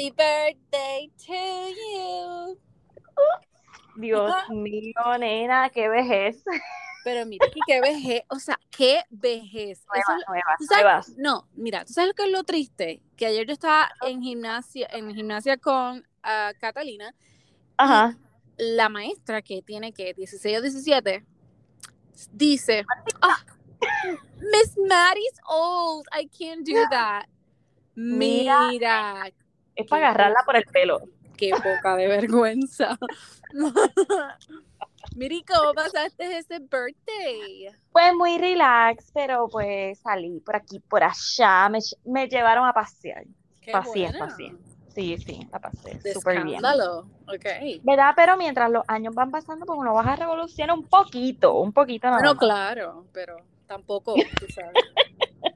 Happy birthday to you. Dios mío, nena, qué vejez. Pero mira, aquí qué vejez, o sea, qué vejez. Nueva, Eso- nueva, ¿tú sabes? No, mira, ¿tú sabes lo que es lo triste? Que ayer yo estaba en gimnasia, en gimnasia con ah, Catalina, Ajá. la maestra que tiene que 16 o 17 dice, "Ah, Miss Maddie's old, I can't do that. Mira. Mira, Es para agarrarla por el pelo. qué poca de vergüenza. Miri, ¿cómo pasaste ese birthday? Pues muy relax, pero pues salí por aquí, por allá, me, me llevaron a pasear. Qué buena. pasé. Sí, sí, la pasé súper bien. escándalo. Ok. ¿Verdad? Pero mientras los años van pasando, pues uno baja revoluciona un poquito, un poquito nada Bueno, más. claro, pero tampoco, tú sabes.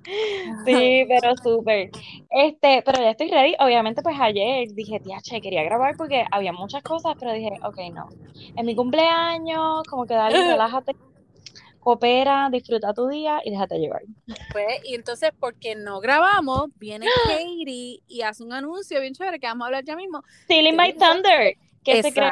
Sí, pero súper. Este, pero ya estoy ready. Obviamente, pues ayer dije, tía, che, quería grabar porque había muchas cosas, pero dije, ok, no. Es mi cumpleaños, como que dale, relájate, coopera, disfruta tu día y déjate llevar. Pues, y entonces, porque no grabamos, viene Katie y hace un anuncio bien chévere que vamos a hablar ya mismo. Stealing my thunder. ¿Qué se cree?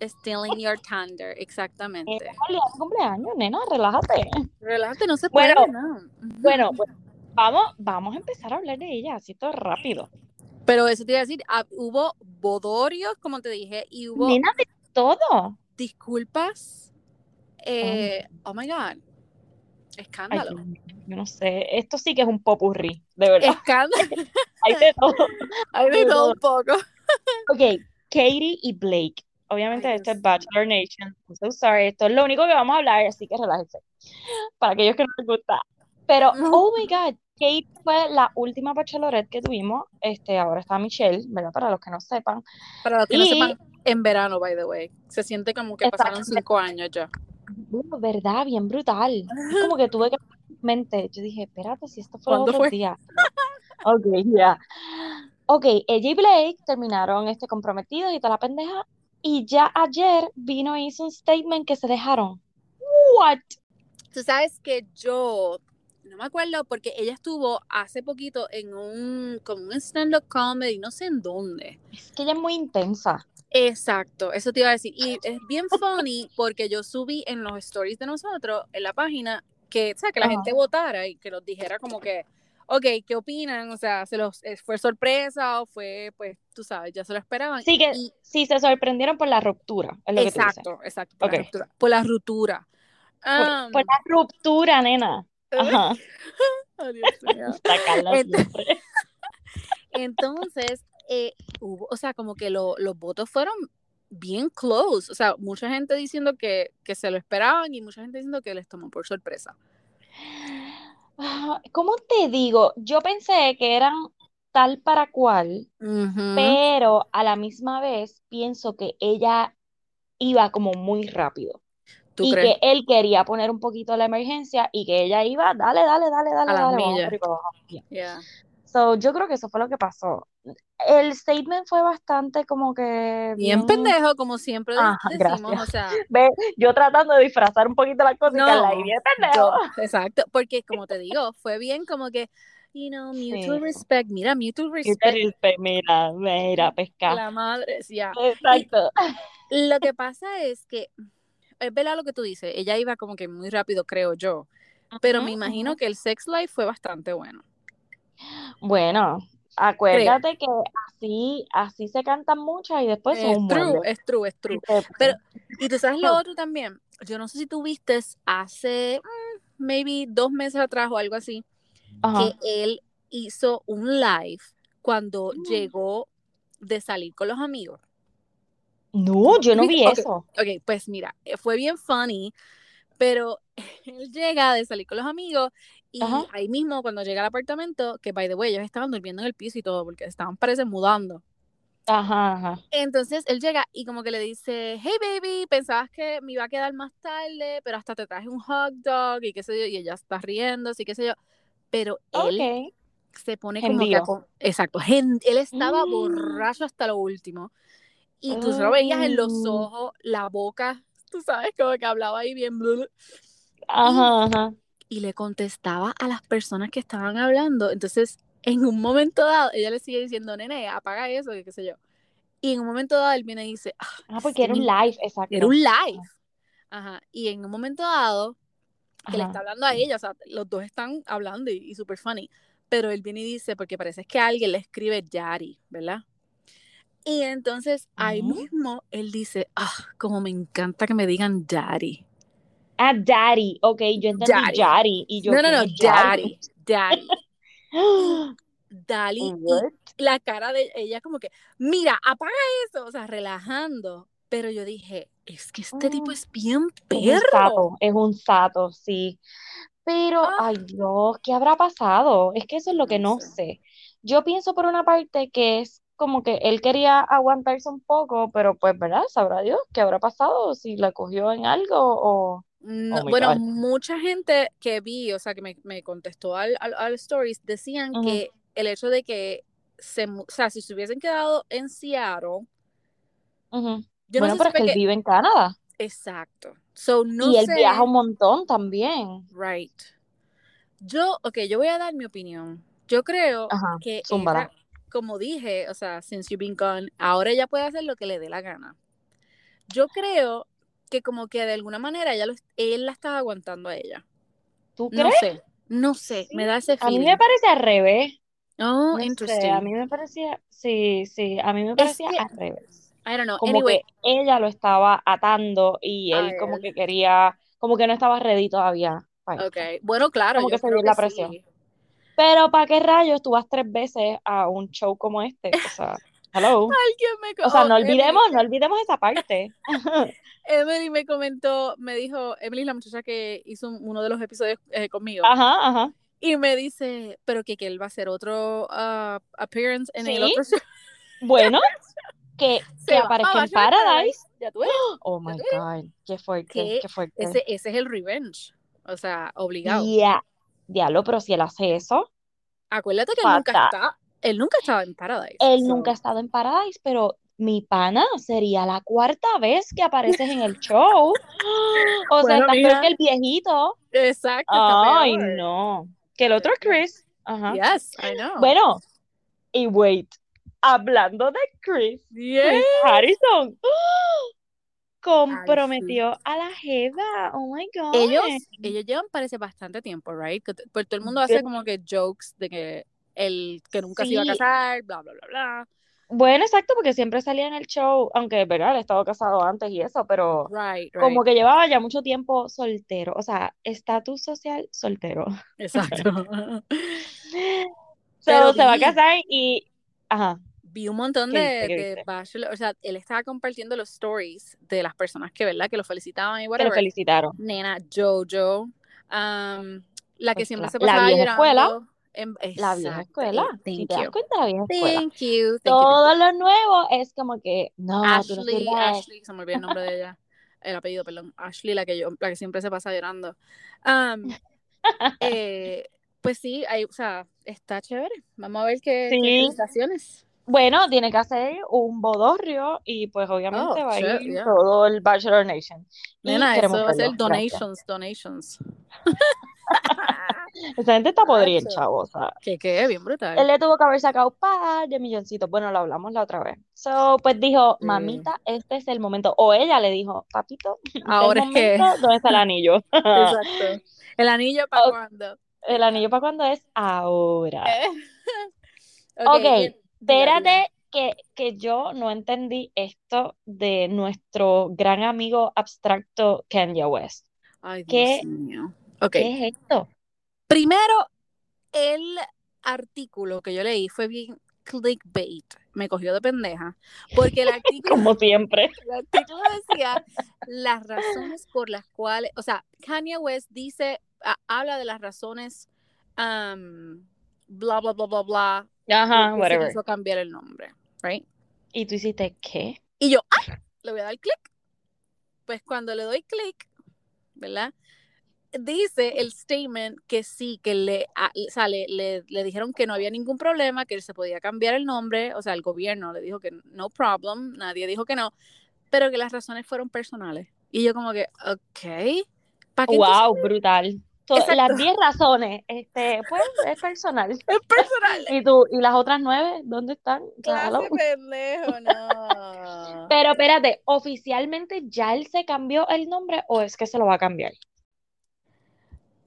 Stealing your thunder, exactamente. Es de mi cumpleaños, nena, relájate. Relájate, no se puede, Bueno, no. Bueno, pues, vamos, vamos a empezar a hablar de ella, así todo rápido. Pero eso te iba a decir, ah, hubo bodorios, como te dije, y hubo Nena, de todo. disculpas. Eh, oh my God. Escándalo. Yo no sé, esto sí que es un popurrí, de verdad. Escándalo. Hay de todo. Hay de todo un poco. Ok, Katie y Blake. Obviamente Ay, esto es. Bachelor Nation. I'm so sorry. Esto es lo único que vamos a hablar, así que relájense. Para aquellos que no les gusta. Pero, No. oh my God, Kate fue la última bachelorette que tuvimos. Este, ahora está Michelle, ¿verdad? Para los que no sepan. Para los que no Y- sepan, en verano, by the way. Se siente como que pasaron cinco años ya. Uh, ¿verdad? Bien brutal. Es como que tuve que mente. Yo dije, espérate, si esto fue los ¿Cuándo otros fue? días. Ok, ya. Ok, ella y Blake terminaron este comprometidos y toda la pendeja. Y ya ayer vino y hizo un statement que se dejaron. What? Tú sabes que yo, no me acuerdo, porque ella estuvo hace poquito en un, como un stand-up comedy, no sé en dónde. Es que ella es muy intensa. Exacto, eso te iba a decir. Y es bien funny porque yo subí en los stories de nosotros, en la página, que, o sea, que la Ajá. gente votara y que nos dijera como que, ok, ¿qué opinan? O sea, ¿se los, eh, ¿fue sorpresa o fue, pues, tú sabes, ya se lo esperaban? Sí que Y- sí se sorprendieron por la ruptura, es lo que tú dices. exacto, exacto, por, la ruptura, por la ruptura. Por, Um, por la ruptura, nena. Ajá. oh, Dios mío. Entonces, eh, hubo, o sea, como que lo- los votos fueron bien close. O sea, mucha gente diciendo que, que se lo esperaban y mucha gente diciendo que les tomó por sorpresa. Ah, ¿Cómo te digo? Yo pensé que eran tal para cual, pero a la misma vez pienso que ella iba como muy rápido ¿Tú y crees? que él quería poner un poquito la emergencia y que ella iba, dale, dale, dale, dale, A dale, vamos. Yeah. So, yo creo que eso fue lo que pasó. El statement fue bastante como que Bien bien... pendejo, como siempre Ajá, decimos, gracias. o sea, Ve, yo tratando de disfrazar un poquito las cosas y no, Carla ahí bien pendejo. yo- exacto, porque como te digo, fue bien como que, you know, mutual Sí. respect, mira, mutual Y te respect, Mira, mira, pesca. la madre, ya. Exacto. Lo que pasa es que, es verdad lo que tú dices, ella iba como que muy rápido, creo yo, pero me imagino que el sex life fue bastante bueno. Bueno, acuérdate que así, así se cantan muchas y después son Es true, es true, es true. Pero, y tú sabes lo otro también, yo no sé si tú viste hace, mm, maybe dos meses atrás o algo así, Ajá. que él hizo un live cuando Mm. llegó de salir con los amigos. No, yo no vi Ok, eso. Ok, pues mira, eh, fue bien funny, pero él llega de salir con los amigos y Ajá. ahí mismo cuando llega al apartamento, que by the way, ellos estaban durmiendo en el piso y todo, porque estaban, parece, mudando. Ajá, ajá. Entonces él llega y como que le dice, hey baby, pensabas que me iba a quedar más tarde, pero hasta te traje un hot dog y qué sé yo, y ella está riendo, así qué sé yo. Pero él Ok. se pone como que exacto, él estaba Mm. borracho hasta lo último y tú se lo veías en los Mm. ojos, la boca, tú sabes, como que hablaba ahí bien Ajá, ajá. Y le contestaba a las personas que estaban hablando. Entonces en un momento dado, ella le sigue diciendo, nene, apaga eso, que qué sé yo. Y en un momento dado él viene y dice, ah, Ah, porque era un live, exacto. era un live. Ajá. Y en un momento dado, que le Ajá. está hablando a ella, o sea, los dos están hablando y, y súper funny. Pero él viene y dice, porque parece que alguien le escribe Yari, ¿verdad? Y entonces ahí Ujú. mismo él dice, ah, como me encanta que me digan Daddy. Ah, Daddy. Ok, yo entendí Daddy. Daddy. Y yo, No, no, ¿quién no, Daddy? Daddy, Daddy. Daddy. Y la cara de ella como que, mira, apaga eso, o sea, relajando. Pero yo dije, es que este tipo Mm. es bien Es un perro. sato, es un sato, sí. Pero, Ah. ay Dios, ¿qué habrá pasado? Es que eso es lo que No no sé. sé. Yo pienso por una parte que es como que él quería aguantarse un poco, pero pues, ¿verdad? Sabrá Dios qué habrá pasado, si la cogió en algo o... No, Oh bueno, God. mucha gente que vi, o sea, que me, me contestó al, al, al stories, decían que el hecho de que se, o sea, si se hubiesen quedado en Seattle, yo Bueno, no sé pero si es que él vive en Canadá exacto. So, no y él sé, viaja un montón también. right. Yo, ok, yo voy a dar mi opinión. Yo creo Ajá, que ella, como dije, o sea, since you've been gone, ahora ella puede hacer lo que le dé la gana. Yo creo que como que de alguna manera ella lo, él la estaba aguantando a ella. ¿Tú No sé, no sé, Sí. me da ese A mí me feeling. parece al revés. Oh, No sé, a interesting. mí me parecía, sí, sí, a mí me parecía al revés. I don't know. Como Anyway, que ella lo estaba atando y a él como que quería, como que no estaba ready todavía para Ok, bueno, claro, Como yo que se dio la presión. sí. Pero ¿para qué rayos tú vas tres veces a un show como este? O sea, hello. Alguien me... O sea, Oh, no Emily, olvidemos, no olvidemos esa parte. Emily me comentó, me dijo, Emily, la muchacha que hizo un- uno de los episodios eh, conmigo, Ajá, ajá. y me dice, pero que, que él va a hacer otro ah, appearance en el otro show. bueno, que, que aparezca en Paradise. Ya tú Oh my. God, qué fuerte, Que qué fuerte. ese, ese es el revenge. O sea, obligado. Ya, diablo, pero si él hace eso, Acuérdate que él nunca está, él nunca estaba en Paradise. Él so- nunca ha estado en Paradise, pero mi pana sería la cuarta vez que apareces en el show. O sea, Bueno, estás peor que el viejito. exacto, está Ay, no. Que el otro es Chris. Ajá. Yes, I know. Bueno, y wait, hablando de Chris, Yeah. Chris Harrison. Ay, sí. comprometió a la Jeva. Oh my God. Ellos, ellos llevan parece bastante tiempo, right? Que t- Pues todo el mundo hace como que jokes de que el que nunca se iba a Sí. casar, bla, bla, bla, bla. Bueno, exacto, porque siempre salía en el show, aunque, ¿verdad? Ha estado casado antes y eso, pero Right, como que llevaba ya mucho tiempo soltero, o sea, estatus social soltero. Exacto. So, Pero se va a casar y, ajá, vi un montón ¿qué de, de bachelor, o sea, él estaba compartiendo los stories de las personas que, ¿verdad? Que lo felicitaban y Que lo whatever. felicitaron. Nena, Jojo, um, la que Pues siempre claro, se la pasaba vieja escuela, llorando. En- la vieja escuela, thank te das you. cuenta, la vieja escuela. Thank you, thank thank you. Todo lo nuevo es como que, no, tú no Ashley. Ashley, se me olvidó el nombre de ella, el apellido, perdón, Ashley, la que yo, la que siempre se pasa llorando. Um, eh, pues sí, hay, o sea, está chévere. Vamos a ver qué, qué Sí, bueno, tiene que hacer un bodorrio y pues Oh, obviamente va a ir yeah. todo el Bachelor Nation. Nena, eso va a ser verlo, gracias. donations, donations. Esa gente está podrida, chavo, o sea. que qué, bien Él brutal. le tuvo que haber sacado un par de milloncitos. Bueno, lo hablamos la otra vez. So, pues dijo, mamita, este es el momento. O ella le dijo, papito, este Ahora es que, ¿dónde está el anillo? exacto. El anillo para cuando. el anillo para cuando es ahora. Eh, ok, Ok, bien, diga, diga. espérate que, que yo no entendí esto de nuestro gran amigo abstracto Kanye West. Ay, Dios ¿Qué, mío. Ok, qué es esto? Primero, el artículo que yo leí fue bien clickbait. Me cogió de pendeja. Porque el artículo, Como siempre. el artículo decía las razones por las cuales, o sea, Kanye West dice, a- habla de las razones, um, bla, bla, bla, bla, bla, Ajá, porque se whatever. quiso cambiar el nombre, right? Y tú hiciste, ¿qué? Y yo, ¡ah! Le voy a dar clic. Pues cuando le doy clic, ¿verdad? Dice el statement que sí, que le, a- o sea, le, le- le dijeron que no había ningún problema, que se podía cambiar el nombre, o sea, el gobierno le dijo que no problem, nadie dijo que no, pero que las razones fueron personales. Y yo como que, ok, ¿para qué entonces? Wow, brutal. las 10 razones, este, pues es personal. Es personal. ¿Y tú, y las otras nueve, dónde están? Clase pendejo, no. Pero espérate, ¿oficialmente ya él se cambió el nombre o es que se lo va a cambiar?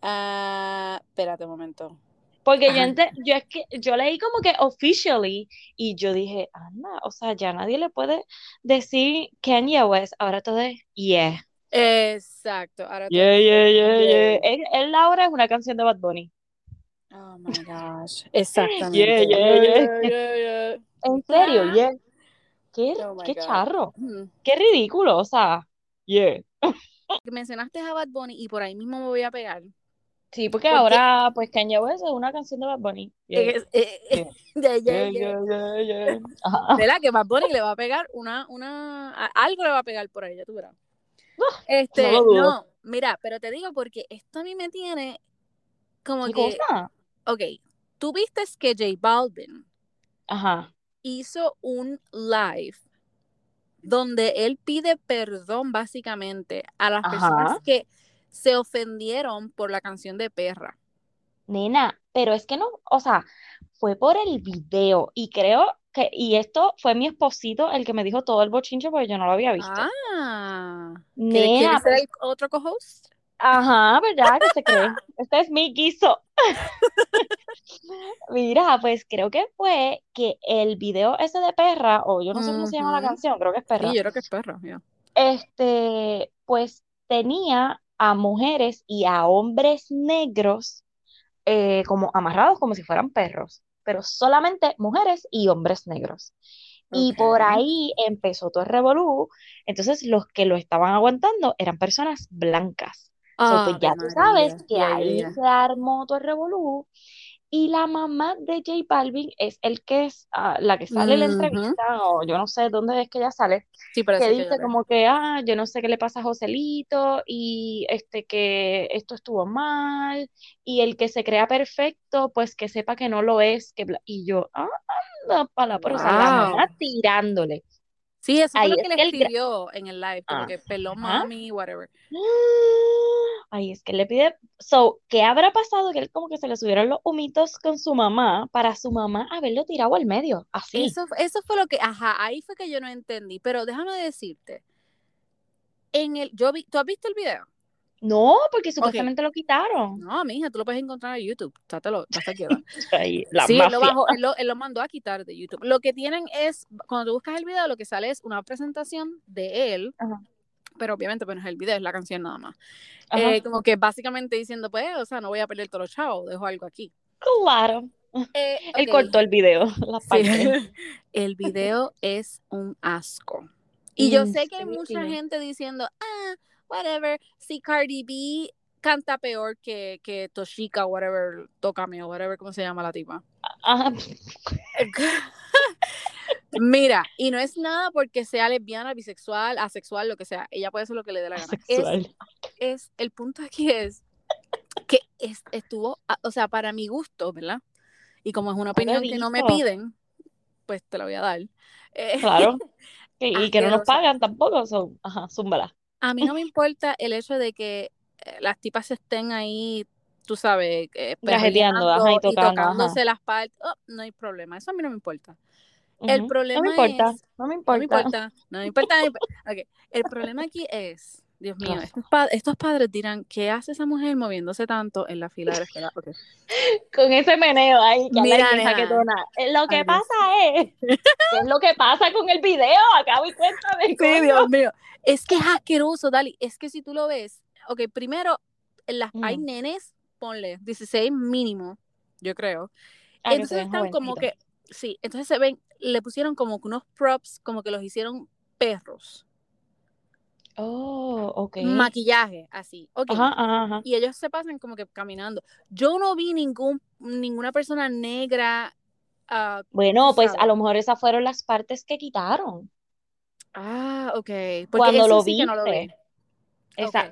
Ah, espérate un momento. Porque yo, yo es que yo leí como que officially y yo dije, anda, o sea, ya nadie le puede decir Kanye West, ahora todo es yeah. Exacto. Ahora yeah, yeah, yeah, yeah. Él, ahora es una canción de Bad Bunny. Oh my gosh. Exactamente. Yeah, yeah, yeah. En serio, ah. yeah. Qué, oh qué charro. Qué ridículo, o sea, yeah. Mencionaste a Bad Bunny y por ahí mismo me voy a pegar. Sí, porque, ahora, pues Kanye West es una canción de Bad Bunny. ¿Verdad? Que Bad Bunny le va a pegar una, una, algo le va a pegar por ahí, ya tú verás. Ah, este, no, mira, pero te digo porque esto a mí me tiene como que. Cosa? Ok, tú viste que J Balvin Ajá. hizo un live donde él pide perdón básicamente a las personas que se ofendieron por la canción de Perra. Nena, pero es que no, o sea, fue por el video y creo que, y esto fue mi esposito el que me dijo todo el bochinche porque yo no lo había visto. Ah, Nena, ser el otro co-host? Ajá, ¿verdad? ¿Qué se cree? Este es mi guiso. Mira, pues creo que fue que el video ese de Perra, o yo no sé cómo se llama la canción, creo que es Perra. Sí, yo creo que es Perra, Este, pues tenía a mujeres y a hombres negros eh, como amarrados como si fueran perros, pero solamente mujeres y hombres negros. Y por ahí empezó todo el revolú. Entonces, los que lo estaban aguantando eran personas blancas. pues ya tú sabes que ahí se armó todo el revolú. Y la mamá de J Balvin es el que es ah, la que sale en la entrevista, o yo no sé dónde es que ella sale, que, dice como que, ah, yo no sé qué le pasa a Joselito, y este que esto estuvo mal, y el que se crea perfecto, pues que sepa que no lo es, que y yo, ah, anda para la prosa, la mamá tirándole. Sí, eso fue lo que le escribió en el live, como que peló mami, whatever. Ay, es que le pide. So, ¿qué habrá pasado? Que él como que se le subieron los humitos con su mamá para su mamá haberlo tirado al medio, así. Eso, eso fue lo que, ajá, ahí fue que yo no entendí. Pero déjame decirte, en el, yo vi, ¿tú has visto el video? No, porque supuestamente lo quitaron. No, mija, tú lo puedes encontrar en YouTube. Tátelo, Ahí, la sí, él lo, bajó, él, lo, mandó a quitar de YouTube. Lo que tienen es, cuando tú buscas el video, lo que sale es una presentación de él, pero obviamente pues, no es el video, es la canción nada más. Eh, como que básicamente diciendo, pues, o sea, no voy a perder todos los chavos, dejo algo aquí. Claro. Eh, él cortó el video, la el video es un asco. Y yo sé que hay mucha gente diciendo, ah, whatever, si Cardi B canta peor que, que Toshika, whatever, Tócame o whatever, ¿cómo se llama la tipa? Mira, y no es nada porque sea lesbiana, bisexual, asexual, lo que sea. Ella puede hacer lo que le dé la gana. Es, el punto aquí es que estuvo, o sea, para mi gusto, ¿verdad? Y como es una opinión que no me piden, pues te la voy a dar. Eh, claro. Y, que no nos pagan tampoco, son, ajá, zúmbala. A mí no me importa el hecho de que eh, las tipas estén ahí, tú sabes, eh, y, tocándose las partes. Oh, no hay problema, eso a mí no me importa. El problema no me importa, es, no me importa, no me importa, no me importa. okay. El problema aquí es, Dios mío, estos, padres dirán, ¿qué hace esa mujer moviéndose tanto en la fila de la escuela? Con ese meneo ahí, que Mira, que eh, Lo que pasa es, es lo que pasa con el video? Acabo y cuéntame. Sí, Dios mío. Es que es asqueroso, Dali. Es que si tú lo ves, ok, primero, las, hay nenes, ponle 16 mínimo, yo creo. Ah, entonces están como que, sí, entonces se ven, le pusieron como unos props, como que los hicieron perros. Oh, ok. Maquillaje, así. Okay. Ajá, ajá, Y ellos se pasan como que caminando. Yo no vi ningún, ninguna persona negra. Uh, bueno, pues a lo mejor esas fueron las partes que quitaron. Ah, ok. Porque Cuando lo vi. No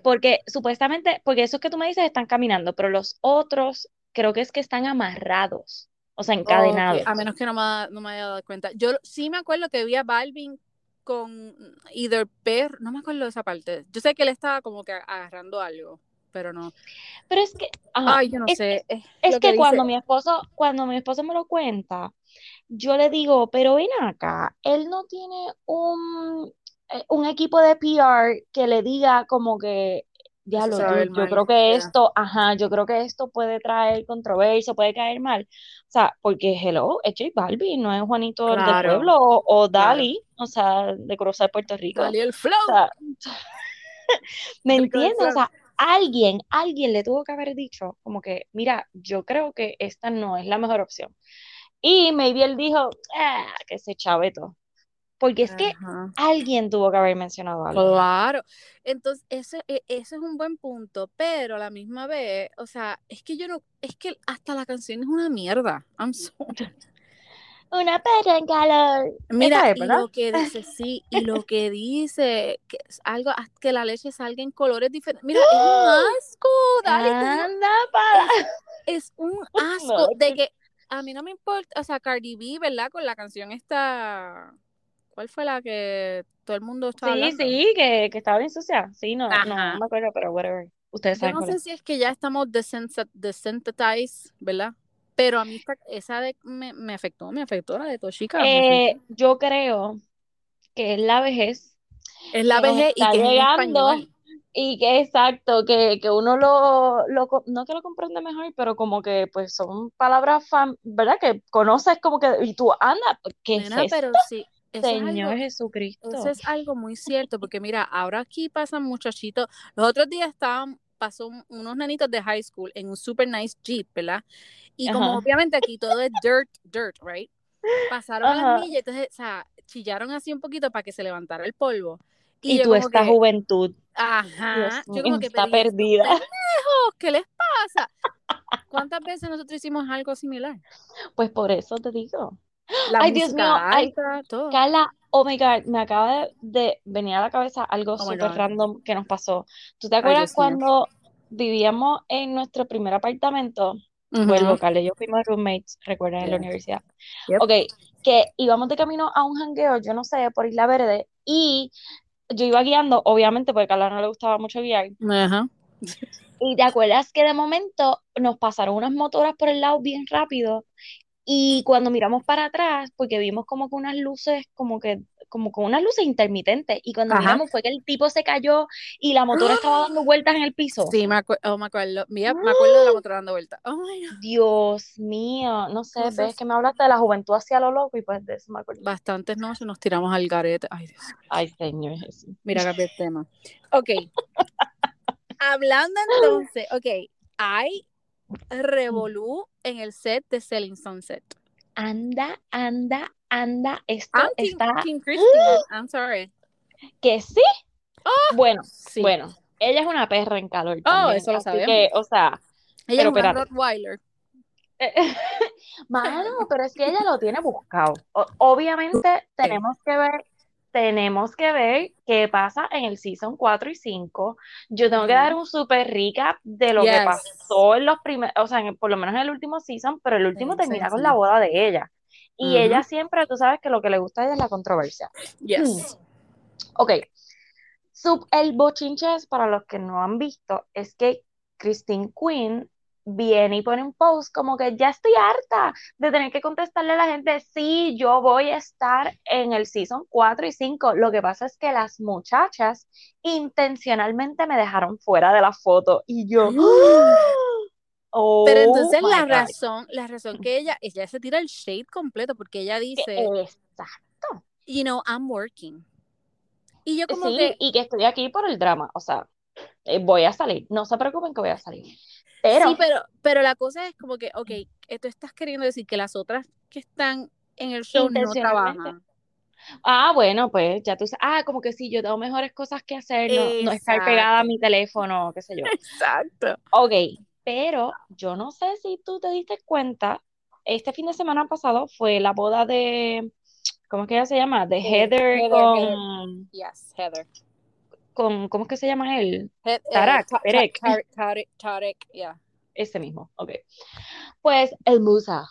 Porque supuestamente, porque esos que tú me dices están caminando, pero los otros creo que es que están amarrados, o sea, encadenados. A menos que no me, no me haya dado cuenta. Yo sí me acuerdo que vi a Balvin con either perro, no me acuerdo de esa parte. Yo sé que él estaba como que agarrando algo. pero no. Pero es que, ajá, Ay, yo no es, sé. es que cuando mi esposo, cuando mi esposo me lo cuenta, yo le digo, pero ven acá, él no tiene un, eh, un equipo de PR que le diga como que, yo creo que esto, ajá, yo creo que esto puede traer controversia, puede caer mal. O sea, porque hello, es J Balvin, no es Juanito el del Claro, pueblo o, o claro. Dali, o sea, de cruzar Puerto Rico. Salió el O flow. sea, ¿me del entiendes? O sea, alguien, alguien le tuvo que haber dicho como que, mira, yo creo que esta no es la mejor opción. Y maybe él dijo, ah, que se chaveto. Porque es que Ajá. alguien tuvo que haber mencionado algo. Claro. Entonces, ese, e- ese es un buen punto, pero a la misma vez, o sea, es que yo no, es que hasta la canción es una mierda. I'm sorry. Una perra en calor. Mira, es, y lo que dice, sí, y lo que dice, que es algo, que la leche salga en colores diferentes. Mira, es un asco, dale, Anda para. es, es un asco de que- que a mí no me importa, o sea, Cardi B, ¿verdad? Con la canción esta, ¿cuál fue la que todo el mundo estaba Sí, hablando? sí, que, que estaba bien sucia. Sí, no, no, no me acuerdo, pero whatever. Ustedes Yo saben no sé es. si es que ya estamos desensitized, ¿verdad? Pero a mí esta- esa de, me, me afectó, me afectó la de Toshika, Eh, yo creo que es la vejez Es la vejez y que es llegando y que exacto, que, que uno lo, lo, no que lo comprende mejor, pero como que pues son palabras, fam- ¿verdad? Que conoces como que, y tú, anda, ¿qué es Nena, esto? pero sí, eso es Señor algo, Jesucristo. eso es algo muy cierto, porque mira, ahora aquí pasan muchachitos. Los otros días estaban, pasó un- unos nenitos de high school en un super nice Jeep, ¿verdad? Y como obviamente aquí todo es dirt, dirt, right? Pasaron a Ajá. las millas, entonces, o sea, chillaron así un poquito para que se levantara el polvo. Y, Y tú, esta que, juventud, ajá, Dios yo como que, está pero ¿y estos perdida. ¿Qué les pasa? ¿Cuántas veces nosotros hicimos algo similar? Pues por eso te digo. La Ay, Dios mío, ay, alta, todo. Carla, oh my God, me acaba de, de venir a la cabeza algo Oh súper random que nos pasó. ¿Tú te Ay, acuerdas mío. cuando vivíamos en nuestro primer apartamento? Vuelvo, Ujú. Carla y yo fuimos roommates, recuerdan, en la Yeah. universidad. Yep. Ok, que íbamos de camino a un jangueo, yo no sé, por Isla Verde, y yo iba guiando, obviamente, porque a Carla no le gustaba mucho guiar. Ajá. Y te acuerdas que de momento nos pasaron unas motoras por el lado bien rápido y cuando miramos para atrás, porque vimos como que unas luces, como que, como con unas luces intermitentes, y cuando Ajá. miramos fue que el tipo se cayó y la motora estaba dando vueltas en el piso. Sí, me, acu- oh, me acuerdo. Mira, me acuerdo de la motora dando vuelta. Oh. Dios mío, no sé, ves Cosas, que me hablaste de la juventud hacia lo loco y pues de eso me acuerdo. bastantes noches nos tiramos al garete. Ay, Dios. Ay, Señor Jesús. Mira, cambié el tema. Ok. Hablando entonces, ok. Hay revolú en el set de Selling Sunset. Anda, anda, anda, esto I'm está team Christine. I'm sorry. que sí. Bueno, Sí. bueno, ella es una perra en calor Oh, eso lo sabemos. que, o sea, Ella pero es una. Rottweiler. Mano, pero es que ella lo tiene buscado. O- obviamente tenemos que ver, tenemos que ver qué pasa en el season 4 y 5. Yo tengo que dar un super recap de lo que pasó en los primeros, o sea, en- por lo menos en el último season, pero el último Sí, termina sí, con sí. la boda de ella. Y ella siempre, tú sabes que lo que le gusta a ella es la controversia. Yes. Ok, Sub- el bochinche es, para los que no han visto, es que Christine Quinn viene y pone un post como que ya estoy harta de tener que contestarle a la gente, sí, yo voy a estar en el season 4 y 5. Lo que pasa es que las muchachas intencionalmente me dejaron fuera de la foto y yo, oh Pero entonces la God. razón, la razón que ella, ella se tira el shade completo porque ella dice, Exacto. you know, I'm working. Y yo como Sí, que, y que estoy aquí por el drama, o sea, eh, voy a salir, no se preocupen que voy a salir. Pero sí, pero, pero la cosa es como que, ok, tú estás queriendo decir que las otras que están en el show no trabajan. Ah, bueno, pues ya tú sabes, ah, como que sí, yo tengo mejores cosas que hacer, no, no estar pegada a mi teléfono, qué sé yo. Exacto. Ok, pero yo no sé si tú te diste cuenta, este fin de semana pasado fue la boda de, ¿cómo es que ella se llama? De Heather Heather, con, Yes, Heather. Con, ¿cómo es que se llama él? Eh, Tarak, Ta- Ta- Perek, Tarek, Tarek, Tarek, yeah. ese mismo, ok. Pues el Musa.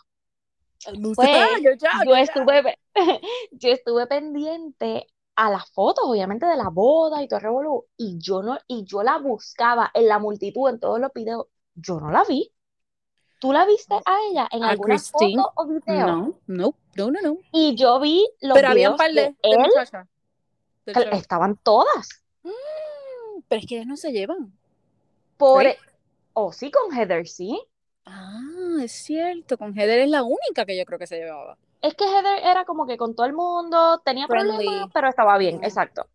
El Musa. Pues Yo ya, yo yo ya. estuve, yo estuve pendiente a las fotos, obviamente, de la boda y todo el revolú, y yo no, y yo la buscaba en la multitud, en todos los videos, yo no la vi. ¿Tú la viste a ella en ¿A alguna Christine? foto o video? No, no, no, no, no. Y yo vi los Pero había un videos par de, de él, estaban todas. Mm, Pero es que ellas no se llevan. Por, Right. o sí, con Heather, sí. Ah, es cierto. Con Heather es la única que yo creo que se llevaba. Es que Heather era como que con todo el mundo, tenía Friendly. problemas, pero estaba bien, exacto.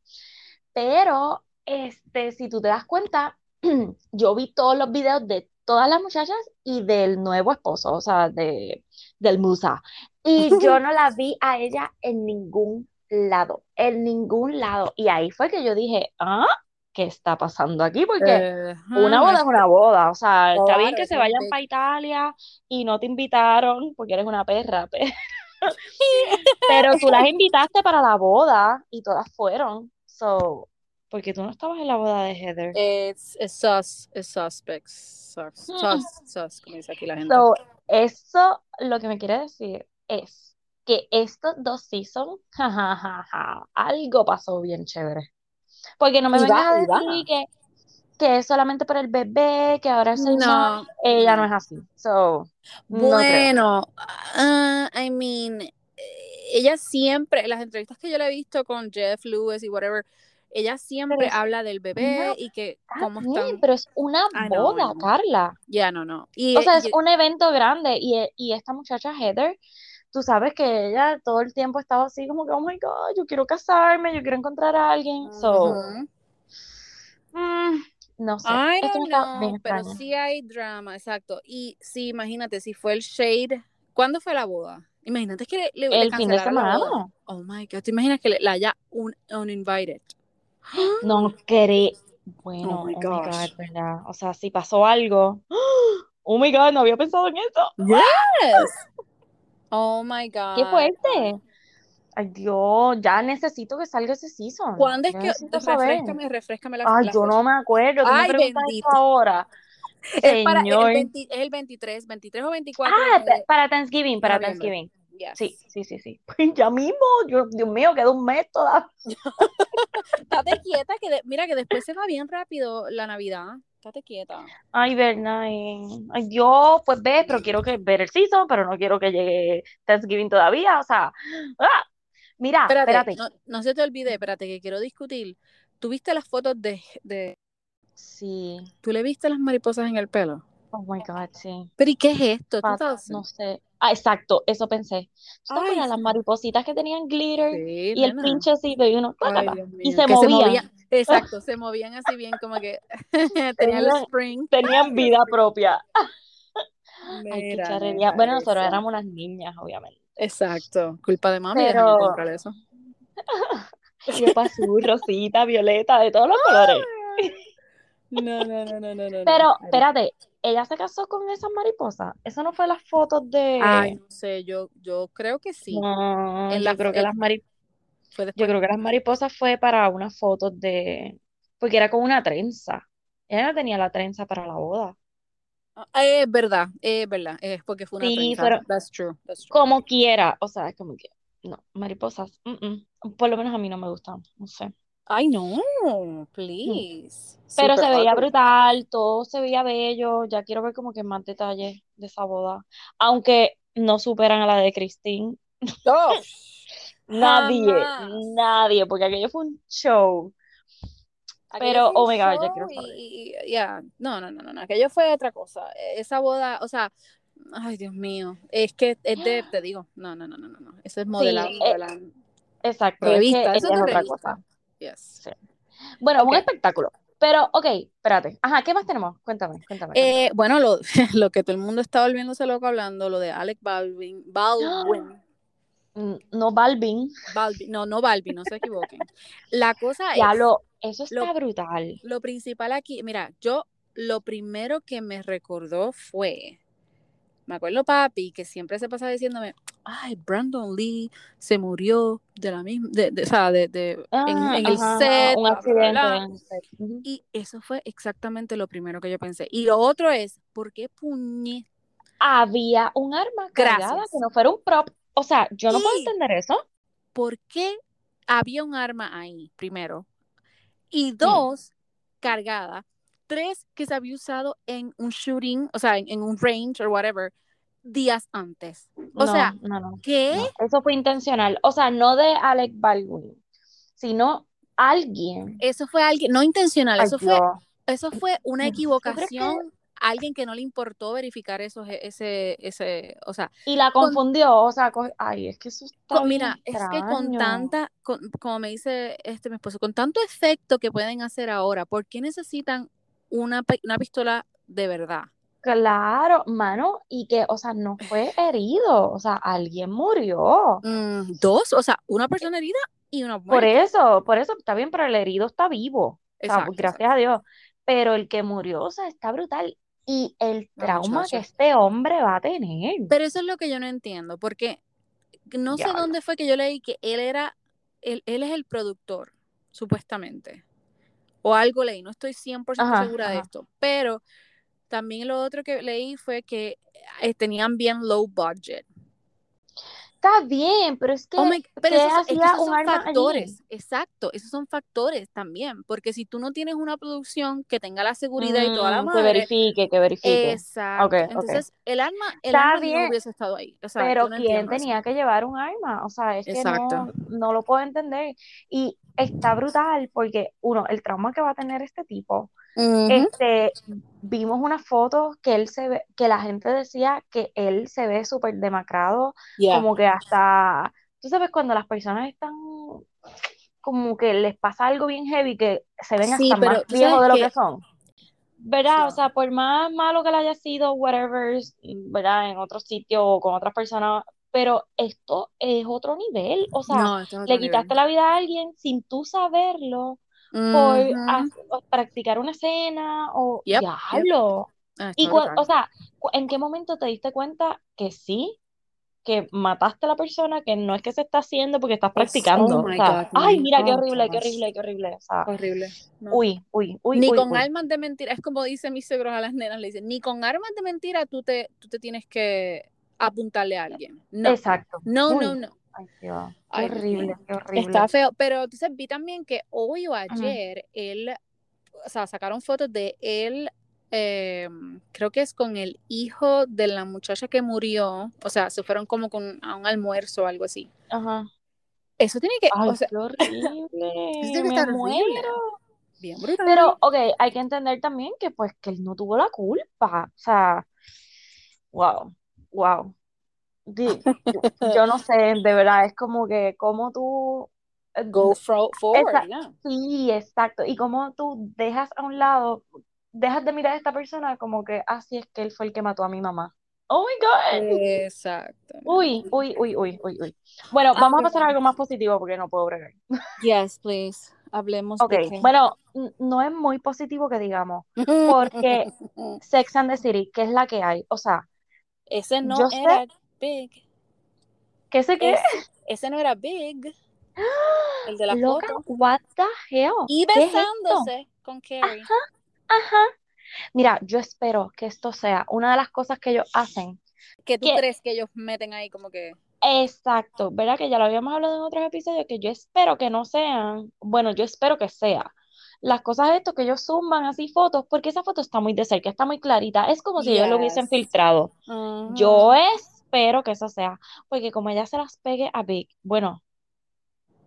Pero, este, si tú te das cuenta, yo vi todos los videos de todas las muchachas y del nuevo esposo, o sea, de, del Musa. Y yo no la vi a ella en ningún lado, en ningún lado. Y ahí fue que yo dije, ah, ¿qué está pasando aquí? Porque Eh, una boda es una boda, o sea, está bien Claro, que es se vayan para Italia y no te invitaron porque eres una perra, pero, pero tú las invitaste para la boda y todas fueron, so, porque tú no estabas en la boda de Heather. It's sus, it's suspect. Sus, sus, sus, como dice aquí la gente. So, eso lo que me quiere decir es que estos dos seasons, jajajaja, algo pasó bien chévere. Porque no me vengas va, a decir que, que es solamente por el bebé, que ahora es el No. Ella no no. es así. So, no. Bueno, ah, I mean, eh, ella siempre, en las entrevistas que yo le he visto con Jeff Lewis y whatever, ella siempre es habla del bebé y que Está cómo bien, están. pero es una boda. Carla. Ya, no, no. Y, O sea, es y- un evento grande y, y esta muchacha Heather, tú sabes que ella todo el tiempo estaba así como que, oh my God, yo quiero casarme, yo quiero encontrar a alguien. So, Ujú. mm, no sé, esto bien pero sí hay drama, exacto. Y sí, imagínate, si fue el shade, ¿cuándo fue la boda? Imagínate que le, le- El fin de semana. Oh my God, ¿te imaginas que le- la haya un, uninvited? No creo. Bueno, Oh oh my my God. O sea, si pasó algo. Oh my God, no había pensado en eso. Yes. Oh my ¡Qué God. fuerte! Ay, Dios, ya necesito que salga ese season. ¿Cuándo es que necesito saber. refrescame, refrescame la, Ay, la yo no fecha? me acuerdo. Me Ay, preguntas bendito. ahora. Es para el Señor. 20 es el 23, 23 o 24 Ah, de, para Thanksgiving, para noviembre. Thanksgiving. Yes. Sí, sí, sí, sí. Ya mismo, yo, Dios mío, queda un mes todavía. Estate quieta, que de- mira que después se va bien rápido la Navidad. Estate quieta. Ay, verdad. y- Ay, Dios, pues ves, pero quiero que ver el season, pero no quiero que llegue Thanksgiving todavía. O sea, ¡ah! Mira, Espérate, espérate. no, no se te olvide, espérate, que quiero discutir. ¿Tú viste las fotos de, de... Sí. ¿Tú le viste las mariposas en el pelo? Oh my God, sí. ¿Pero y qué es esto? Pa- 2000? no sé. Ah, exacto, eso pensé. ¿Tú te las maripositas que tenían glitter Sí, y el pinchecito y uno, Ay, y se que movían? exacto, se movían así bien como que tenían el spring. tenían vida propia. Ay, qué charrería. Bueno, nosotros eso. éramos unas niñas, obviamente. Exacto, culpa de mami, Pero comprar eso. ropa azul, rosita, violeta, de todos los colores. No, no, no, no, no, no. Pero, espérate, ¿ella se casó con esas mariposas? ¿Eso no fue las fotos de...? Ay, no sé, yo, yo creo que sí. No, En yo la, creo que eh, las mari- fue yo creo que las mariposas fue para unas fotos de... Porque era con una trenza. Ella no tenía la trenza para la boda. Ah, Es verdad, es verdad, es porque fue una Sí, trenza. That's true, that's true. como quiera. O sea, es como que... No, mariposas. mm, mm. Por lo menos a mí no me gustan. No sé. Ay, no, please. Pero Super se veía ugly. brutal, todo se veía bello. Ya quiero ver como que más detalles de esa boda. Aunque no superan a la de Christine. Oh, Nadie, jamás. nadie, porque aquello fue un show. Aquello Pero, oh my God, ya quiero saber. y- y- ya, no, no, no, no, no, aquello fue otra cosa. E- Esa boda, o sea, ay, Dios mío, es que es de, te digo, no, no, no, no, no, no, eso es Sí, modelado, eh, modelado. exacto, es que Revista, eso es otra revista. cosa. Yes. Sí. Bueno, un espectáculo. Pero, ok, espérate. Ajá, ¿qué más tenemos? Cuéntame, cuéntame, cuéntame. Eh, bueno, lo, lo que todo el mundo está volviéndose loco hablando, lo de Alec Baldwin, Baldwin, Mm, No, Balvin. Balvin, no, no Balvin, no se equivoquen. La cosa Ya es, lo, eso lo, está brutal. lo principal aquí, mira, yo lo primero que me recordó fue, me acuerdo papi, que siempre se pasaba diciéndome, ay, Brandon Lee se murió de la misma, de, de- o sea, de, de- en, Ah, en el ajá, set, un bla, bla, bla, accidente. bla. Y eso fue exactamente lo primero que yo pensé. Y lo otro es, ¿por qué puñe? Había un arma cargada Gracias. que no fuera un prop. O sea, yo no puedo entender eso. ¿por qué había un arma ahí, primero. Y Mm. dos, cargada. Tres, que se había usado en un shooting, o sea, en, en un range o whatever, días antes. O No, sea, no, no, ¿qué? no. Eso fue intencional. O sea, no de Alec Baldwin, sino alguien. Eso fue alguien, no intencional, Ay, eso fue, eso fue una ¿Tú crees que- equivocación. Alguien que no le importó verificar esos, ese, ese, o sea, Y la Con- confundió, o sea, co- ay, es que eso está Con- mira, es que con extraño. tanta, con- como me dice este mi esposo, con tanto efecto que pueden hacer ahora, ¿por qué necesitan una, una pistola de verdad? Claro, mano, y que, o sea, no fue herido, o sea, alguien murió. Mm, dos, o sea, una persona herida y una Por eso, por eso está bien, pero el herido está vivo. O sea, Exacto, gracias a Dios. Pero el que murió, o sea, está brutal. Y el trauma que este hombre va a tener. Pero eso es lo que yo no entiendo, porque no sé dónde fue que yo leí que él era, él, él es el productor, supuestamente. O algo leí, no estoy 100% Ajá, segura de esto, pero también lo otro que leí fue que eh, tenían bien low budget. Está bien, pero es que, Oh my- pero ¿qué esos, es que esos son allí? factores, exacto, esos son factores también, porque si tú no tienes una producción que tenga la seguridad y toda la Mm, que madre, verifique, que verifique. exacto, entonces el arma, el Está arma bien, no hubiese estado ahí, o sea, yo Pero no ¿quién eso. tenía que llevar un arma? O sea, es que Exacto. no, no lo puedo entender. Y está brutal porque, uno, el trauma que va a tener este tipo. Este, vimos unas fotos que él se ve, que la gente decía que él se ve súper demacrado, Yeah. como que hasta, tú sabes, cuando las personas están como que les pasa algo bien heavy, que se ven Sí, hasta pero más viejos de lo que- que son. ¿Verdad? O sea, por más malo que le haya sido, whatever, ¿verdad? En otro sitio o con otras personas, pero esto es otro nivel. O sea, No, le quitaste nivel. la vida a alguien sin tú saberlo por practicar una escena o Yep, yep. diablo. Ah, Y está cua- brutal. o sea, ¿en qué momento te diste cuenta que sí, que mataste a la persona, que no es que se está haciendo porque estás Es- practicando? oh O my sea, God, ay, mira qué horrible, qué horrible, qué horrible. O sea, Horrible. No. uy, uy, uy, Ni uy, con uy. armas de mentira, es como dicen mis suegros a las nenas, le dicen, ni con armas de mentira tú te, tú te tienes que apuntarle a alguien. No, Exacto. no, Uy, no, no. ay, Dios, Ay, horrible, qué horrible. Está feo, pero entonces vi también que hoy o ayer él, o sea, sacaron fotos de él, eh, creo que es con el hijo de la muchacha que murió, o sea, se fueron como con, a un almuerzo o algo así. Ajá. Eso tiene que, Ay, o sea, qué horrible. eso tiene que estar muero. Bien brutal. Pero, ok, hay que entender también que pues que él no tuvo la culpa. O sea, wow, wow. Yo no sé, de verdad, es como que como tú eh, Go forward, esa- yeah. sí, exacto, y como tú dejas a un lado, dejas de mirar a esta persona como que así es que él fue el que mató a mi mamá. Oh my God. Exacto. Uy, uy, uy, uy, uy, uy. Bueno, Ah, vamos a pasar a algo más positivo porque no puedo bregar. Yes, please. Hablemos Ok, de bueno, no es muy positivo que digamos, porque Sex and the City, ¿qué es la que hay? O sea, ese no yo sé- era big. ¿qué sé qué? Ese, ese no era big. El de la Loca, foto. what the hell? Y besándose con Carrie. Ajá. Mira, yo espero que esto sea una de las cosas que ellos hacen. Que tú ¿Qué? crees que ellos meten ahí como que. Exacto, ¿verdad? Que ya lo habíamos hablado en otros episodios, que yo espero que no sean, bueno, yo espero que sea las cosas esto que ellos zumban así fotos, porque esa foto está muy de cerca, está muy clarita, es como si ellos lo hubiesen Yes. filtrado. Yo espero que eso sea, porque como ella se las pegue a Big, bueno,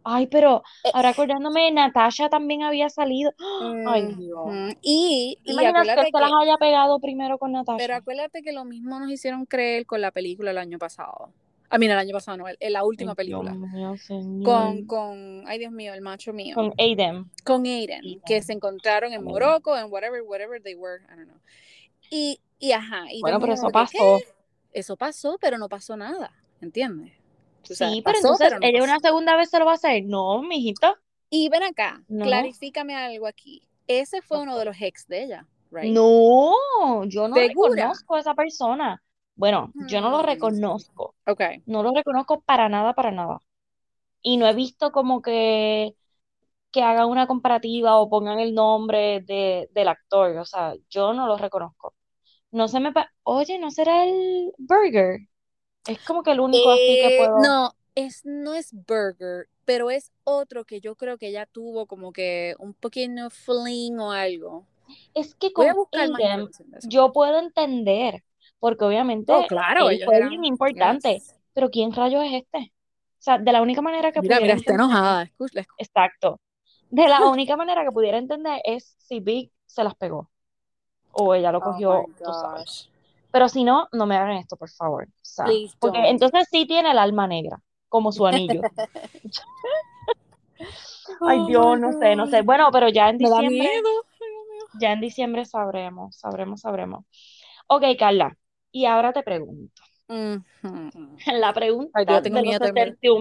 ay, pero Eh. ahora acordándome, Natasha también había salido. Ay, Dios. Y, ¿Te y que se las que, haya pegado primero con Natasha? pero acuérdate que lo mismo nos hicieron creer con la película el año pasado. A mí, el año pasado no, el- en la última película. Dios mío, señor. Con, con, ay Dios mío, el macho mío. Con Aiden. con Aiden, Aiden. que se encontraron en. Morocco, en whatever, whatever they were, I don't know. Y, y ajá, y Bueno, pero eso pasó. ¿qué? Eso pasó, pero no pasó nada, ¿entiendes? O sea, Sí, pero pasó, entonces pero no ella pasó. una segunda vez se lo va a hacer. No, mijita. Y ven acá, No. clarifícame algo aquí. Ese fue uno de los ex de ella, right? No, yo no ¿Segura? reconozco a esa persona. Bueno, yo no lo Hmm. reconozco. Ok. No lo reconozco para nada, para nada. Y no he visto como que, que hagan una comparativa o pongan el nombre de, del actor. O sea, yo no lo reconozco. No se me... Oye, ¿no será el Burger? Es como que el único así que Eh, puedo... no, es, no es Burger. pero es otro que yo creo que ella tuvo como que un pequeño fling o algo. Es que con Aiden, yo puedo entender, porque obviamente oh, claro, él fue bien importante, pero ¿quién rayos es este? O sea, de la única manera que mira, pudiera mira, está enojada, escucha, Exacto. De la única manera que pudiera entender es si Big se las pegó o ella lo oh cogió, Pero si no, no me hagan esto, por favor. porque entonces sí tiene el alma negra, como su anillo. Ay, oh Dios, no sé, no sé. Bueno, pero ya en diciembre. Ya en diciembre sabremos, sabremos, sabremos. Ok, Carla, y ahora te pregunto. La pregunta Ay, yo tengo miedo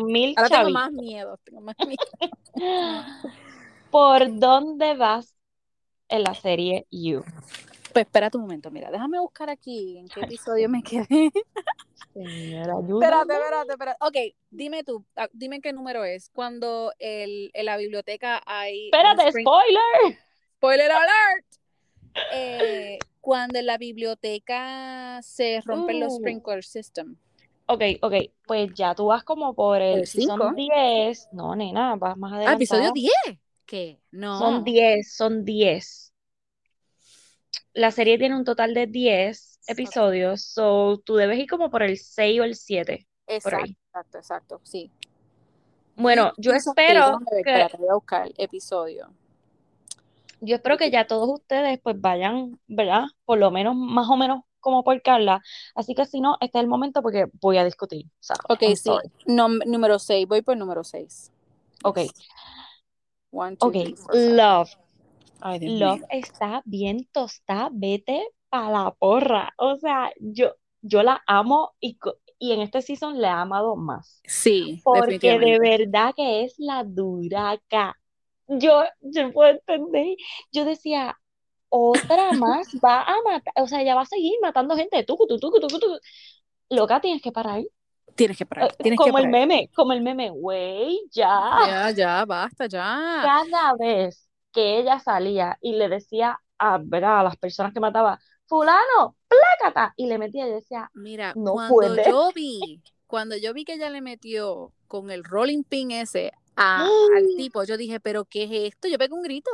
mil Ahora tengo más miedo, tengo más miedo. ¿Por dónde vas en la serie You? Pues espérate un momento, mira, déjame buscar aquí en qué episodio me quedé. Señora. Espérate, espérate, espérate. Ok, dime tú, ah, dime qué número es. Cuando el, en la biblioteca hay. Espérate, spoiler. Spoiler alert. Eh, cuando en la biblioteca se rompen los uh. sprinkler system. Ok, ok, pues ya tú vas como por el, son 10. No, nena, vas más adelante. Ah, episodio 10. ¿Qué? No. Son 10, son 10 la serie tiene un total de 10 episodios, so tú debes ir como por el 6 o el 7. Exacto, exacto, exacto, sí. Bueno, yo espero que... voy a buscar el episodio. Yo espero que ya todos ustedes pues vayan, ¿verdad? Por lo menos, más o menos como por Carla. Así que si no, este es el momento porque voy a discutir. ok, sí. número 6, voy por número 6. Ok. ok, Love. Love está bien tostada, vete para la porra. O sea, yo, yo la amo y, y en este season le he amado más. Sí, porque de verdad que es la duraca. Yo, yo puedo entender. Yo decía, otra más va a matar, o sea, ella va a seguir matando gente. Tú, tú, tú, tú, tú, Loca, tienes que parar. Tienes que parar. Eh, tienes como el meme, como el meme, güey, ya. Ya, ya, basta, ya. Cada vez que ella salía y le decía a, a las personas que mataba, fulano, plácata, y le metía y decía, mira, no cuando yo vi, cuando yo vi que ella le metió con el rolling pin ese a, al tipo, yo dije, pero ¿qué es esto? Yo pegué un grito.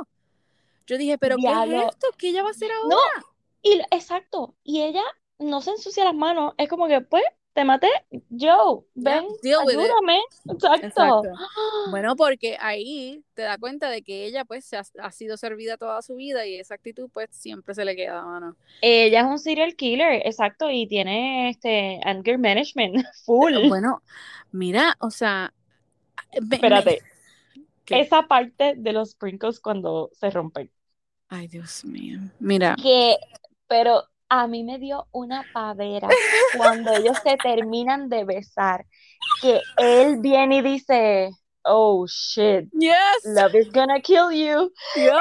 Yo dije, pero ¿qué es esto? ¿Qué ella va a hacer ahora? No, y exacto, y ella no se ensucia las manos, es como que pues te maté, Joe, ven, ayúdame. Exacto. Bueno, porque ahí te da cuenta de que ella pues ha, sido servida toda su vida y esa actitud pues siempre se le queda, mano. Ella es un serial killer, exacto, y tiene este anger management full. Bueno, mira, o sea, espérate. esa parte de los sprinkles cuando se rompen. Ay, Dios mío. Mira. Que, pero a mí me dio una pavera cuando ellos se terminan de besar, que él viene y dice, oh shit, yes. love is gonna kill you. Yep,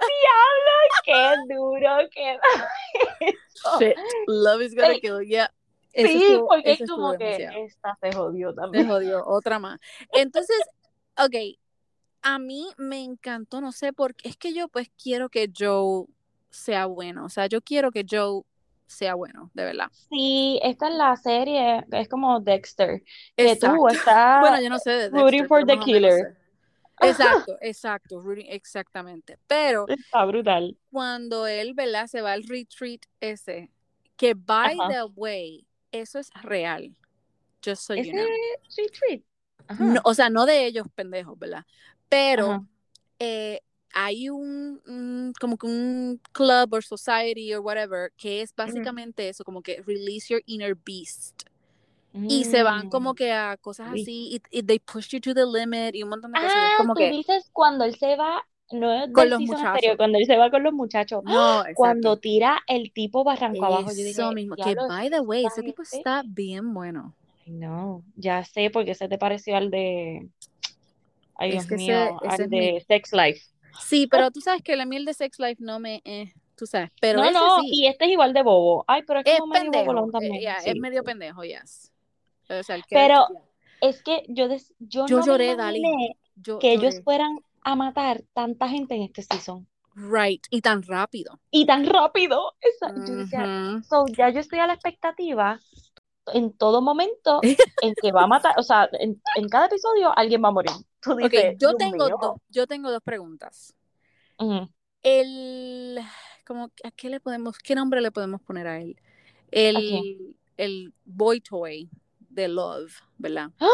diablo, qué duro, qué shit, love is gonna kill you, yeah. Sí, porque es como que esta se jodió también. Se jodió, otra más. Entonces, ok, a mí me encantó, no sé por qué, es que yo pues quiero que Joe sea bueno. O sea, yo quiero que Joe sea bueno, de verdad. Sí, esta es la serie, es como Dexter, que tú estás bueno, yo no sé de rooting for the killer. Exacto, exacto, exactamente. Pero está brutal. Cuando él, ¿verdad? Se va al retreat ese, que by the way, eso es real. Yo soy ¿Ese retreat? o sea, no de ellos pendejos, ¿verdad? Pero eh, hay un, como que un club o society o whatever que es básicamente eso, como que release your inner beast. Y se van como mm. que a cosas así y, they push you to the limit y un montón de cosas. Ah, como tú dices cuando él se va, no con los muchachos. cuando él se va con los muchachos. No, cuando tira el tipo barranco abajo. Yo dije, mismo. Que by the way, ese tipo está bien bueno. No, ya sé porque se te pareció al de. Ay, Dios mío, al de Sex Life. Sí, pero tú sabes que la miel de Sex Life no me... Eh, tú sabes, pero no, no, y este es igual de bobo. Ay, pero es, es pendejo, medio también. Es medio pendejo, yes. pero es que yo, yo, yo no lloré, Dali. que ellos fueran a matar tanta gente en este season. Right, y tan rápido. Y tan rápido. Yo decía, so, ya yo estoy a la expectativa en todo momento en que va a matar, o sea, en, en cada episodio alguien va a morir. Tú Ok, dices, yo "Dios tengo, mío". dos, yo tengo dos preguntas. El, como, ¿a qué le podemos, qué nombre le podemos poner a él? El, el boy toy de Love, ¿verdad? ¡Ah!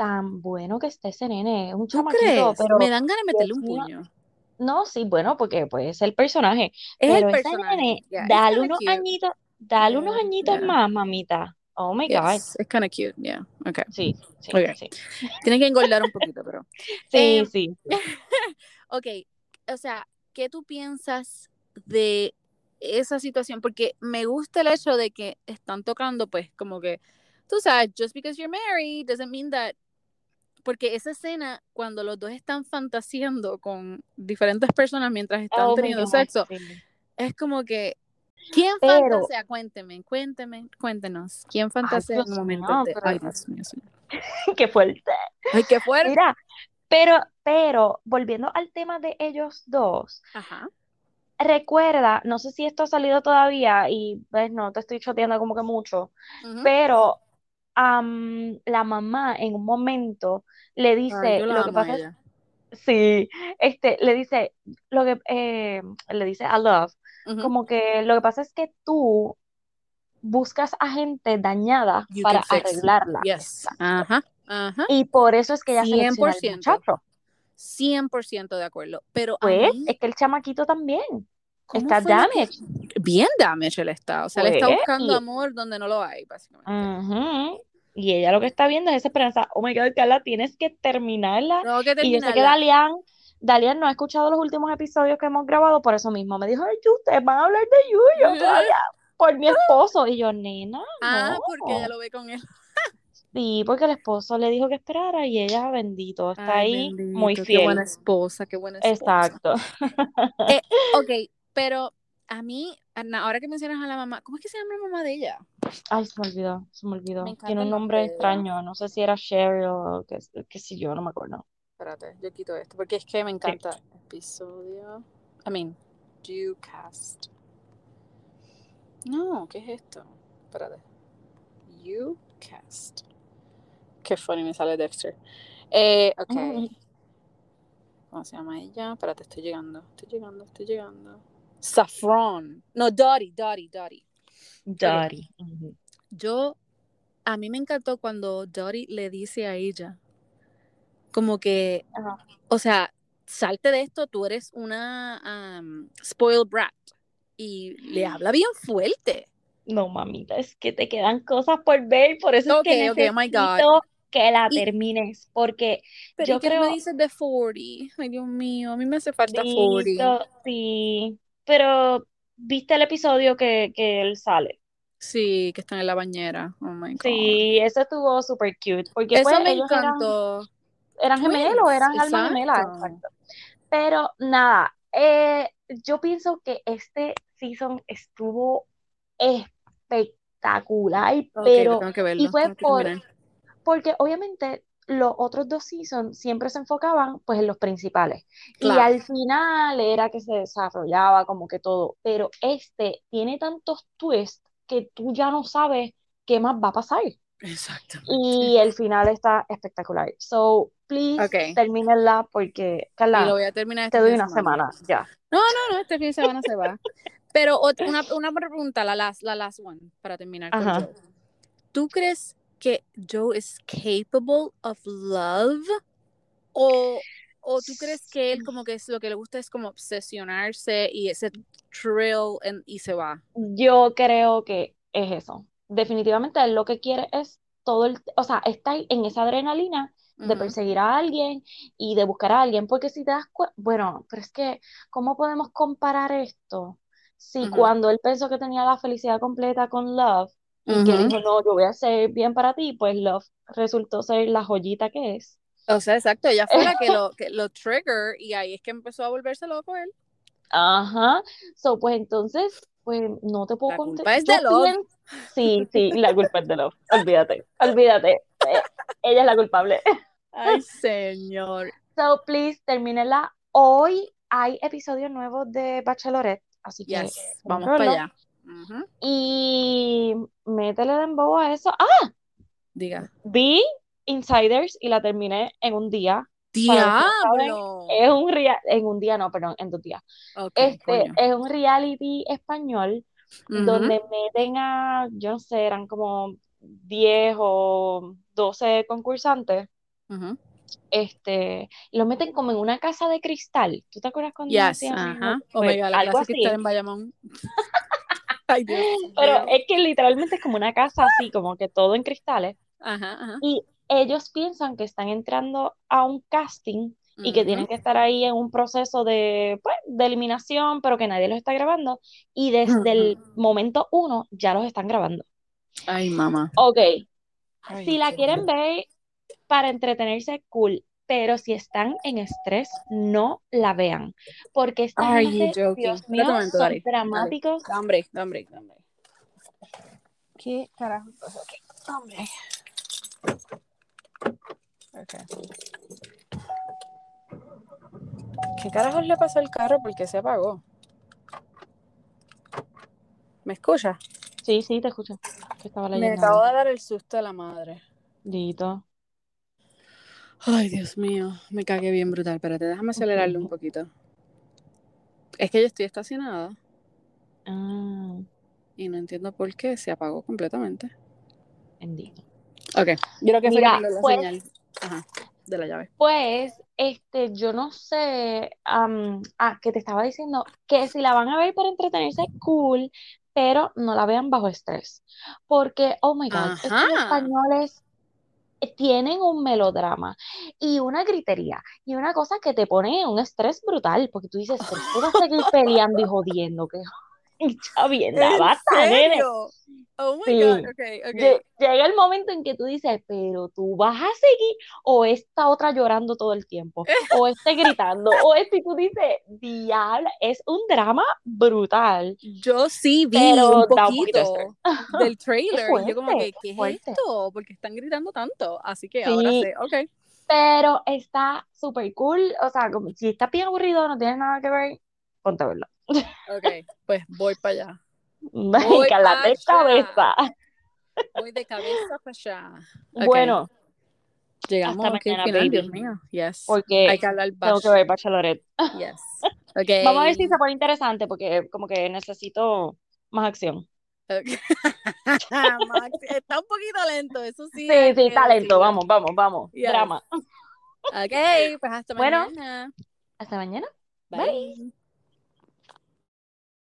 Tan bueno que esté ese nene, es un ¿Tú chamaquito, pero Me dan ganas de meterle un puño. no, sí, bueno, porque pues es el personaje, Es pero el ese personaje. nene, yeah, dale unos cute. añitos, dale unos añitos yeah. más, mamita. Oh my God. It's kind of cute, yeah. Okay. Sí, sí, Ok. sí. Tiene que engordar un poquito, pero. Sí, Em, sí. Ok, o sea, ¿qué tú piensas de esa situación? Porque me gusta el hecho de que están tocando, pues, como que, tú sabes, just because you're married doesn't mean that. Porque esa escena, cuando los dos están fantaseando con diferentes personas mientras están Oh teniendo God, sexo, sí. es como que. ¿Quién Pero- fantasea? Cuénteme, cuénteme, cuéntenos. ¿Quién fantasea en Dios momentos mío, de.? Ay, Dios mío, sí. Qué fuerte. Ay, qué fuerte. Mira, pero, pero, volviendo al tema de ellos dos, Ajá. recuerda, no sé si esto ha salido todavía y ves, no te estoy choteando como que mucho, ujú. pero la mamá en un momento le dice, lo que pasa es, sí, este, le dice, lo que, eh, le dice a Love, como que lo que pasa es que tú buscas a gente dañada You para arreglarla. Yes. Exacto. Ajá. Ajá. Y por eso es que ella selecciona al 100%. muchacho. 100% de acuerdo. Pero Pues mí, es que el chamaquito también ¿cómo está lo que- damaged. Bien damage él está. O sea, le está Pues, buscando y- amor donde no lo hay, básicamente. Ujú. Y ella lo que está viendo es esa esperanza. Oh my God, Carla, tienes que terminarla. Tengo que Y yo sé que terminarla. Dalian, Dalian no ha escuchado los últimos episodios que hemos grabado, por eso mismo me dijo, ay, ustedes van a hablar de Yuyo todavía por mi esposo. Y yo, nena, Ah, no. porque ella lo ve con él. Sí, porque el esposo le dijo que esperara y ella, bendito, está Ay, ahí bendito, muy Qué fiel. buena esposa, qué buena esposa. Exacto. Ok, pero a mí, Ana, ahora que mencionas a la mamá, ¿cómo es que se llama la mamá de ella? Ay, se me olvidó, se me olvidó. Me Tiene un nombre extraño, no sé si era Cheryl o qué, qué sé yo, no me acuerdo. Espérate, yo quito esto, porque es que me encanta. Episodio. I mean, due cast. No, ¿qué es esto? Espérate. You cast. Qué funny me sale Dexter. Eh, ok. Mm. ¿Cómo se llama ella? Espérate, estoy llegando. Estoy llegando, estoy llegando. Saffron. No, Dottie, Dottie, Dottie. Ujú. Yo, a mí me encantó cuando Dottie le dice a ella, como que, o sea, salte de esto, tú eres una um, spoiled brat. Y le habla bien fuerte. No, mamita, es que te quedan cosas por ver, por eso es que Ok, ok, oh necesito que la Y- termines, porque Pero yo ¿y qué creo, me dices de 40? Ay, Dios mío, a mí me hace falta 40. Dito, sí, pero ¿viste el episodio que, que él sale? Sí, que están en la bañera. Oh my God. Sí, eso estuvo súper cute, porque Eso pues me ellos eran, encantó. eran gemelos, Twins, eran almas gemelas, exacto. exacto. Pero nada, eh, yo pienso que este season estuvo espectacular, Ok, pero tengo que verlo. y fue por, porque obviamente los otros dos seasons siempre se enfocaban pues en los principales y Claro. al final era que se desarrollaba como que todo, pero este tiene tantos twists que tú ya no sabes qué más va a pasar Exactamente. y el final está espectacular. So, please, Ok. termínenla porque, Y Carla, lo voy a terminar este te doy una semana ya. No, no, no, este fin de semana se va. Pero una, una pregunta, la last, la last one, para terminar con. ¿Tú crees que Joe is capable of love? ¿O, o tú crees que él como que es lo que le gusta es como obsesionarse y ese thrill en- y se va? Yo creo que es eso. Definitivamente él lo que quiere es todo el, o sea, está en esa adrenalina de perseguir a alguien y de buscar a alguien, porque si te das cuenta, bueno, pero es que, ¿cómo podemos comparar esto? Si cuando él pensó que tenía la felicidad completa con Love y que dijo, no, yo voy a hacer bien para ti, pues Love resultó ser la joyita que es. O sea, exacto, ella fue la que lo, que lo trigger y ahí es que empezó a volverse loco él. Ajá. So, pues entonces, pues no te puedo La culpa contestar. es de Love. Sí, sí, la culpa es de Love. Olvídate, olvídate. Eh, ella es la culpable. Ay, señor. So, please, termínela. Hoy hay episodios nuevos de Bachelorette, así que Yes, vamos para verlo. Ujú. Y métele de embobo a eso. ¡Ah! Diga. Vi Insiders y la terminé en un día. Saben, ¡Diablo! Es un rea- en un día, no, perdón, en dos días. Este coño. es un reality español donde meten a, yo no sé, eran como 10 o 12 concursantes, este, y los meten como en una casa de cristal. ¿Tú te acuerdas cuando Yes, Pues, my God, la algo que así. está en Bayamón. Ay, Dios Pero es que literalmente es como una casa así, como que todo en cristales. Ajá, ajá. Y ellos piensan que están entrando a un casting y que tienen que estar ahí en un proceso de, pues, de eliminación, pero que nadie los está grabando. Y desde el momento uno ya los están grabando. Ay, mamá. Ok, Ay, si la quieren ver para entretenerse, cool. Pero si están en estrés, no la vean. Porque esta Are gente? Dios mío, son. Dale. dramáticos. Da hambre, da hambre, da hambre. ¿Qué carajo aquí? Hombre. ¿Qué carajos le pasó al carro? ¿Por qué se apagó? ¿Me escucha? Sí, sí, te escucho. Que estaba Me acabo de dar el susto a la madre. Dito. Ay, Dios mío, me cagué bien brutal. Espérate, déjame acelerarlo un poquito. Es que yo estoy estacionada Ah, y no entiendo por qué se apagó completamente. bendito. Ok, yo creo que fue Mira, dio la pues- señal Ajá, de la llave. Pues, este, yo no sé, ah, que te estaba diciendo que si la van a ver para entretenerse, cool, pero no la vean bajo estrés. Porque, oh my God, estos españoles tienen un melodrama y una gritería y una cosa que te pone un estrés brutal, porque tú dices, pero a seguir peleando y jodiendo, que chavienda, basta, nene. serio? Oh my Sí. God, ok, ok. Lle- Llega el momento en que tú dices, pero tú vas a seguir, o esta otra llorando todo el tiempo, o este gritando, o este, y tú dices, diablo, es un drama brutal. Yo sí vi Pero un poquito de poquito del trailer y yo como fuerte, que, ¿qué es fuerte. esto? Porque están gritando tanto. Así que ahora Sí. sé, ok. Pero está súper cool, o sea, como si estás bien aburrido, no tienes nada que ver, ponte a verlo. Ok, pues voy para allá. Pa' cálate allá. cabeza. Voy de cabeza para allá. Bueno, Llegamos hasta aquí mañana, final, baby. Dios mío. Yes. porque Hay que hablar tengo que ver Bachelorette. Yes. Ok. Vamos a ver si se pone interesante, porque como que necesito más acción. Max, está un poquito lento, eso sí. Sí, sí, talento, decirlo. vamos, vamos, vamos. Yes. Drama. Ok, pues hasta Bueno. mañana. Hasta mañana. Bye.